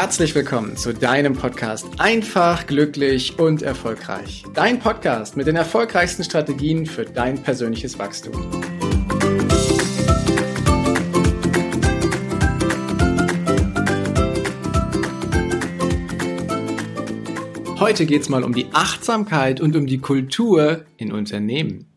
Herzlich willkommen zu deinem Podcast Einfach, glücklich und erfolgreich. Dein Podcast mit den erfolgreichsten Strategien für dein persönliches Wachstum. Heute geht es mal um die Achtsamkeit und um die Kultur in Unternehmen.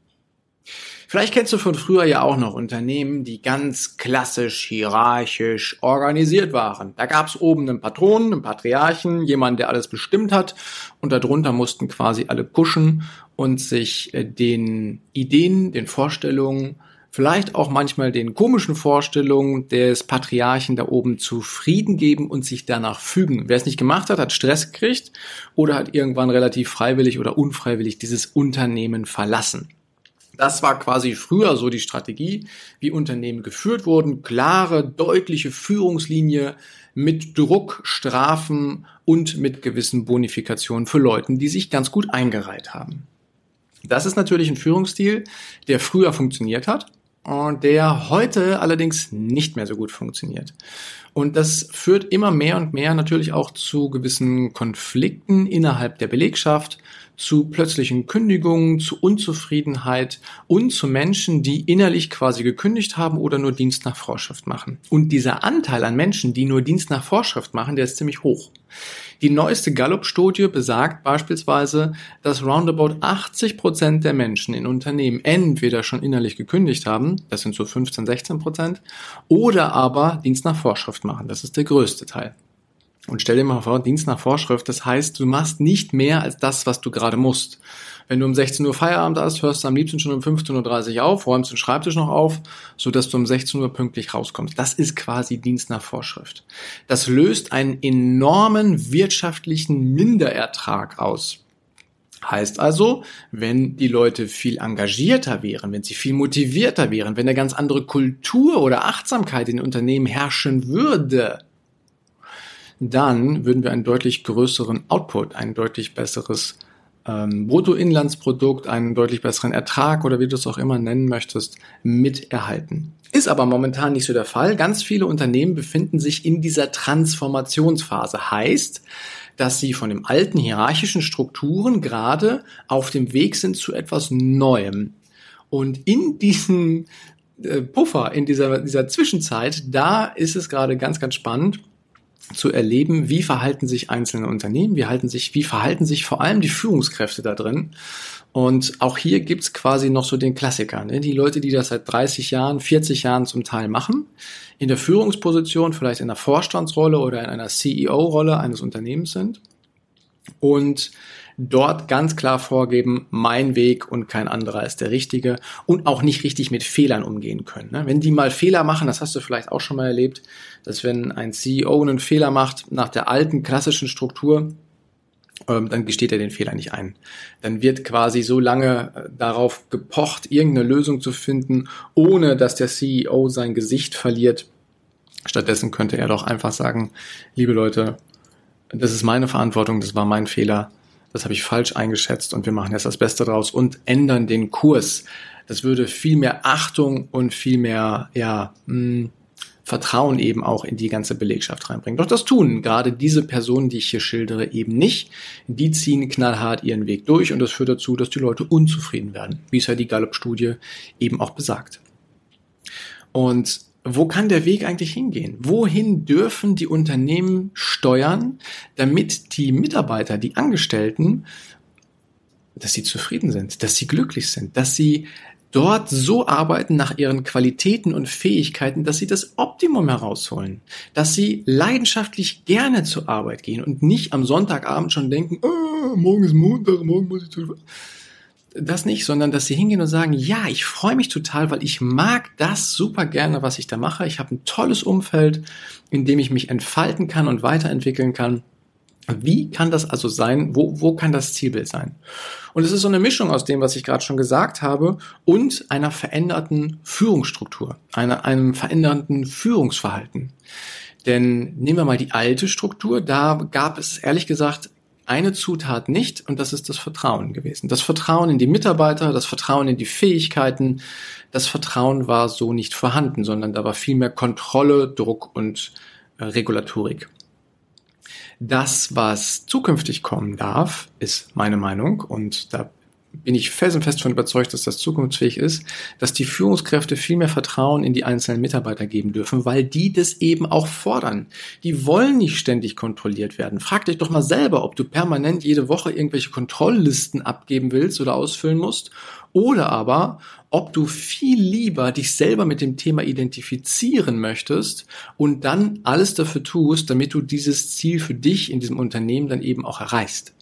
Vielleicht kennst du von früher ja auch noch Unternehmen, die ganz klassisch hierarchisch organisiert waren. Da gab es oben einen Patronen, einen Patriarchen, jemanden, der alles bestimmt hat und darunter mussten quasi alle kuschen und sich äh, den Ideen, den Vorstellungen, vielleicht auch manchmal den komischen Vorstellungen des Patriarchen da oben zufrieden geben und sich danach fügen. Wer es nicht gemacht hat, hat Stress gekriegt oder hat irgendwann relativ freiwillig oder unfreiwillig dieses Unternehmen verlassen. Das war quasi früher so die Strategie, wie Unternehmen geführt wurden. Klare, deutliche Führungslinie mit Druck, Strafen und mit gewissen Bonifikationen für Leuten, die sich ganz gut eingereiht haben. Das ist natürlich ein Führungsstil, der früher funktioniert hat und der heute allerdings nicht mehr so gut funktioniert. Und das führt immer mehr und mehr natürlich auch zu gewissen Konflikten innerhalb der Belegschaft, zu plötzlichen Kündigungen, zu Unzufriedenheit und zu Menschen, die innerlich quasi gekündigt haben oder nur Dienst nach Vorschrift machen. Und dieser Anteil an Menschen, die nur Dienst nach Vorschrift machen, der ist ziemlich hoch. Die neueste Gallup-Studie besagt beispielsweise, dass roundabout 80 Prozent der Menschen in Unternehmen entweder schon innerlich gekündigt haben, das sind so 15, 16 Prozent, oder aber Dienst nach Vorschrift machen, das ist der größte Teil. Und stell dir mal vor, Dienst nach Vorschrift, das heißt, du machst nicht mehr als das, was du gerade musst. Wenn du um 16 Uhr Feierabend hast, hörst du am liebsten schon um 15.30 Uhr auf, räumst den Schreibtisch noch auf, so dass du um 16 Uhr pünktlich rauskommst. Das ist quasi Dienst nach Vorschrift. Das löst einen enormen wirtschaftlichen Minderertrag aus. Heißt also, wenn die Leute viel engagierter wären, wenn sie viel motivierter wären, wenn eine ganz andere Kultur oder Achtsamkeit in Unternehmen herrschen würde, dann würden wir einen deutlich größeren Output, ein deutlich besseres ähm, Bruttoinlandsprodukt, einen deutlich besseren Ertrag oder wie du es auch immer nennen möchtest, miterhalten. Ist aber momentan nicht so der Fall. Ganz viele Unternehmen befinden sich in dieser Transformationsphase. Heißt, dass sie von den alten hierarchischen Strukturen gerade auf dem Weg sind zu etwas Neuem. Und in diesem äh, Puffer, in dieser, dieser Zwischenzeit, da ist es gerade ganz, ganz spannend, zu erleben, wie verhalten sich einzelne Unternehmen, wie, halten sich, wie verhalten sich vor allem die Führungskräfte da drin. Und auch hier gibt's quasi noch so den Klassiker, ne? die Leute, die das seit 30 Jahren, 40 Jahren zum Teil machen, in der Führungsposition, vielleicht in einer Vorstandsrolle oder in einer CEO-Rolle eines Unternehmens sind und dort ganz klar vorgeben, mein Weg und kein anderer ist der richtige und auch nicht richtig mit Fehlern umgehen können. Ne? Wenn die mal Fehler machen, das hast du vielleicht auch schon mal erlebt, dass wenn ein CEO einen Fehler macht nach der alten klassischen Struktur, ähm, dann gesteht er den Fehler nicht ein. Dann wird quasi so lange äh, darauf gepocht, irgendeine Lösung zu finden, ohne dass der CEO sein Gesicht verliert. Stattdessen könnte er doch einfach sagen, liebe Leute, das ist meine Verantwortung, das war mein Fehler, das habe ich falsch eingeschätzt und wir machen jetzt das Beste draus und ändern den Kurs. Das würde viel mehr Achtung und viel mehr, ja, mh, hm, Vertrauen eben auch in die ganze Belegschaft reinbringen. Doch das tun gerade diese Personen, die ich hier schildere, eben nicht. Die ziehen knallhart ihren Weg durch und das führt dazu, dass die Leute unzufrieden werden, wie es ja die Gallup-Studie eben auch besagt. Und wo kann der Weg eigentlich hingehen? Wohin dürfen die Unternehmen steuern, damit die Mitarbeiter, die Angestellten, dass sie zufrieden sind, dass sie glücklich sind, dass sie dort so arbeiten nach ihren Qualitäten und Fähigkeiten, dass sie das Optimum herausholen, dass sie leidenschaftlich gerne zur Arbeit gehen und nicht am Sonntagabend schon denken, oh, morgen ist Montag, morgen muss ich zu das nicht, sondern dass sie hingehen und sagen, ja, ich freue mich total, weil ich mag das super gerne, was ich da mache. Ich habe ein tolles Umfeld, in dem ich mich entfalten kann und weiterentwickeln kann. Wie kann das also sein? Wo, wo kann das Zielbild sein? Und es ist so eine Mischung aus dem, was ich gerade schon gesagt habe, und einer veränderten Führungsstruktur, einer, einem veränderten Führungsverhalten. Denn nehmen wir mal die alte Struktur, da gab es ehrlich gesagt eine Zutat nicht und das ist das Vertrauen gewesen. Das Vertrauen in die Mitarbeiter, das Vertrauen in die Fähigkeiten, das Vertrauen war so nicht vorhanden, sondern da war viel mehr Kontrolle, Druck und äh, Regulatorik. Das, was zukünftig kommen darf, ist meine Meinung und da bin ich felsenfest von überzeugt, dass das zukunftsfähig ist, dass die Führungskräfte viel mehr Vertrauen in die einzelnen Mitarbeiter geben dürfen, weil die das eben auch fordern. Die wollen nicht ständig kontrolliert werden. Frag dich doch mal selber, ob du permanent jede Woche irgendwelche Kontrolllisten abgeben willst oder ausfüllen musst oder aber, ob du viel lieber dich selber mit dem Thema identifizieren möchtest und dann alles dafür tust, damit du dieses Ziel für dich in diesem Unternehmen dann eben auch erreichst.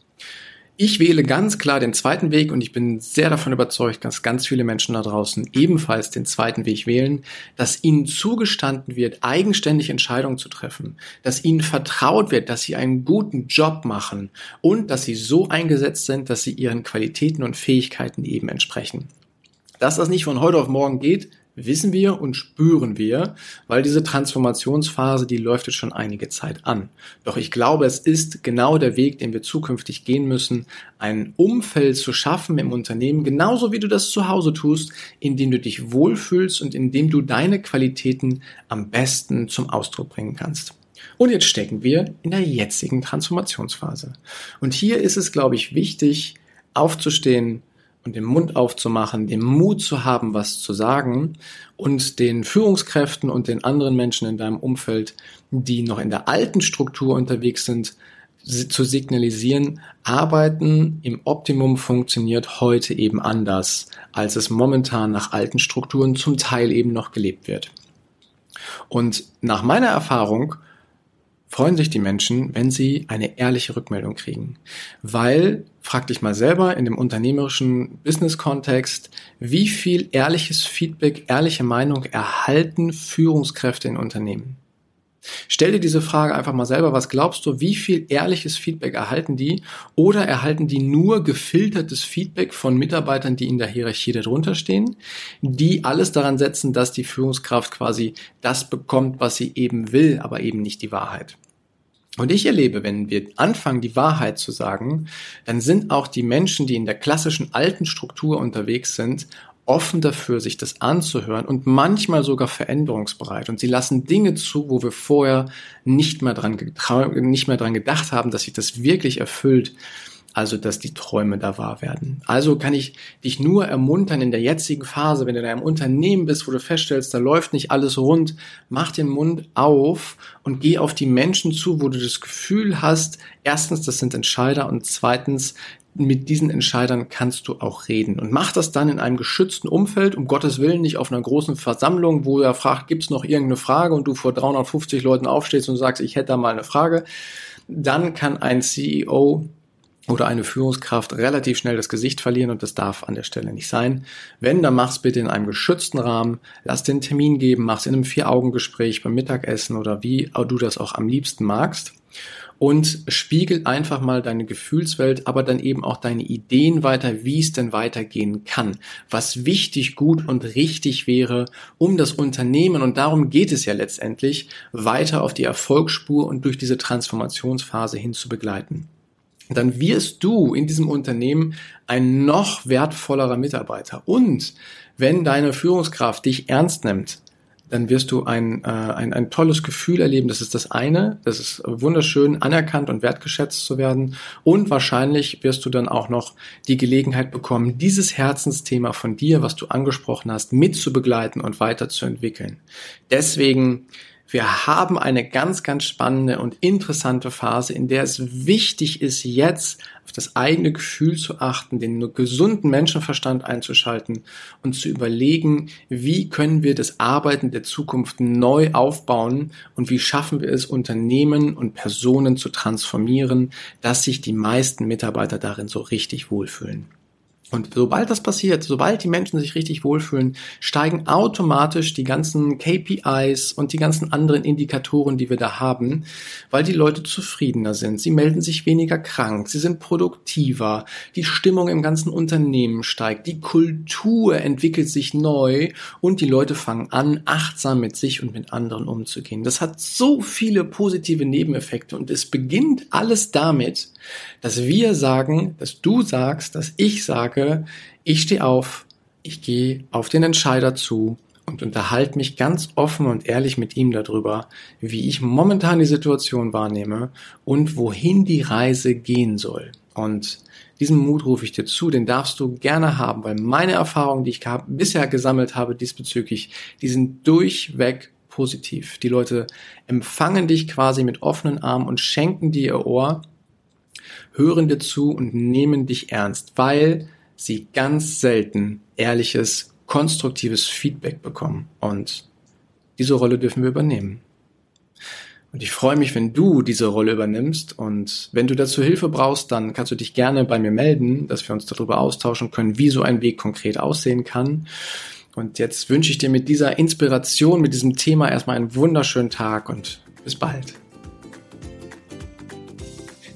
Ich wähle ganz klar den zweiten Weg und ich bin sehr davon überzeugt, dass ganz viele Menschen da draußen ebenfalls den zweiten Weg wählen, dass ihnen zugestanden wird, eigenständig Entscheidungen zu treffen, dass ihnen vertraut wird, dass sie einen guten Job machen und dass sie so eingesetzt sind, dass sie ihren Qualitäten und Fähigkeiten eben entsprechen. Dass das nicht von heute auf morgen geht, wissen wir und spüren wir, weil diese Transformationsphase, die läuft jetzt schon einige Zeit an. Doch ich glaube, es ist genau der Weg, den wir zukünftig gehen müssen, ein Umfeld zu schaffen im Unternehmen, genauso wie du das zu Hause tust, in dem du dich wohlfühlst und in dem du deine Qualitäten am besten zum Ausdruck bringen kannst. Und jetzt stecken wir in der jetzigen Transformationsphase. Und hier ist es, glaube ich, wichtig, aufzustehen, und den Mund aufzumachen, den Mut zu haben, was zu sagen und den Führungskräften und den anderen Menschen in deinem Umfeld, die noch in der alten Struktur unterwegs sind, zu signalisieren, Arbeiten im Optimum funktioniert heute eben anders, als es momentan nach alten Strukturen zum Teil eben noch gelebt wird. Und nach meiner Erfahrung freuen sich die Menschen, wenn sie eine ehrliche Rückmeldung kriegen. Weil, frag dich mal selber in dem unternehmerischen Business-Kontext, wie viel ehrliches Feedback, ehrliche Meinung erhalten Führungskräfte in Unternehmen? Stell dir diese Frage einfach mal selber, was glaubst du, wie viel ehrliches Feedback erhalten die oder erhalten die nur gefiltertes Feedback von Mitarbeitern, die in der Hierarchie darunter stehen, die alles daran setzen, dass die Führungskraft quasi das bekommt, was sie eben will, aber eben nicht die Wahrheit. Und ich erlebe, wenn wir anfangen, die Wahrheit zu sagen, dann sind auch die Menschen, die in der klassischen alten Struktur unterwegs sind, offen dafür, sich das anzuhören und manchmal sogar veränderungsbereit. Und sie lassen Dinge zu, wo wir vorher nicht mehr dran, nicht mehr dran gedacht haben, dass sich das wirklich erfüllt also dass die Träume da wahr werden. Also kann ich dich nur ermuntern in der jetzigen Phase, wenn du in einem Unternehmen bist, wo du feststellst, da läuft nicht alles rund, mach den Mund auf und geh auf die Menschen zu, wo du das Gefühl hast, erstens, das sind Entscheider und zweitens, mit diesen Entscheidern kannst du auch reden. Und mach das dann in einem geschützten Umfeld, um Gottes Willen nicht auf einer großen Versammlung, wo er fragt, gibt's noch irgendeine Frage und du vor 350 Leuten aufstehst und sagst, ich hätte da mal eine Frage. Dann kann ein CEO oder eine Führungskraft relativ schnell das Gesicht verlieren und das darf an der Stelle nicht sein. Wenn, dann mach's bitte in einem geschützten Rahmen, lass den Termin geben, mach's in einem Vier-Augen-Gespräch beim Mittagessen oder wie du das auch am liebsten magst und spiegel einfach mal deine Gefühlswelt, aber dann eben auch deine Ideen weiter, wie es denn weitergehen kann, was wichtig, gut und richtig wäre, um das Unternehmen, und darum geht es ja letztendlich, weiter auf die Erfolgsspur und durch diese Transformationsphase hin zu begleiten dann wirst du in diesem Unternehmen ein noch wertvollerer Mitarbeiter. Und wenn deine Führungskraft dich ernst nimmt, dann wirst du ein, äh, ein, ein tolles Gefühl erleben. Das ist das eine. Das ist wunderschön, anerkannt und wertgeschätzt zu werden. Und wahrscheinlich wirst du dann auch noch die Gelegenheit bekommen, dieses Herzensthema von dir, was du angesprochen hast, mitzubegleiten und weiterzuentwickeln. Deswegen wir haben eine ganz, ganz spannende und interessante Phase, in der es wichtig ist, jetzt auf das eigene Gefühl zu achten, den gesunden Menschenverstand einzuschalten und zu überlegen, wie können wir das Arbeiten der Zukunft neu aufbauen und wie schaffen wir es, Unternehmen und Personen zu transformieren, dass sich die meisten Mitarbeiter darin so richtig wohlfühlen. Und sobald das passiert, sobald die Menschen sich richtig wohlfühlen, steigen automatisch die ganzen KPIs und die ganzen anderen Indikatoren, die wir da haben, weil die Leute zufriedener sind. Sie melden sich weniger krank, sie sind produktiver, die Stimmung im ganzen Unternehmen steigt, die Kultur entwickelt sich neu und die Leute fangen an, achtsam mit sich und mit anderen umzugehen. Das hat so viele positive Nebeneffekte und es beginnt alles damit, dass wir sagen, dass du sagst, dass ich sage, ich stehe auf, ich gehe auf den Entscheider zu und unterhalte mich ganz offen und ehrlich mit ihm darüber, wie ich momentan die Situation wahrnehme und wohin die Reise gehen soll. Und diesen Mut rufe ich dir zu, den darfst du gerne haben, weil meine Erfahrungen, die ich bisher gesammelt habe diesbezüglich, die sind durchweg positiv. Die Leute empfangen dich quasi mit offenen Armen und schenken dir ihr Ohr, hören dir zu und nehmen dich ernst, weil sie ganz selten ehrliches konstruktives Feedback bekommen. Und diese Rolle dürfen wir übernehmen. Und ich freue mich, wenn du diese Rolle übernimmst. Und wenn du dazu Hilfe brauchst, dann kannst du dich gerne bei mir melden, dass wir uns darüber austauschen können, wie so ein Weg konkret aussehen kann. Und jetzt wünsche ich dir mit dieser Inspiration, mit diesem Thema erstmal einen wunderschönen Tag und bis bald.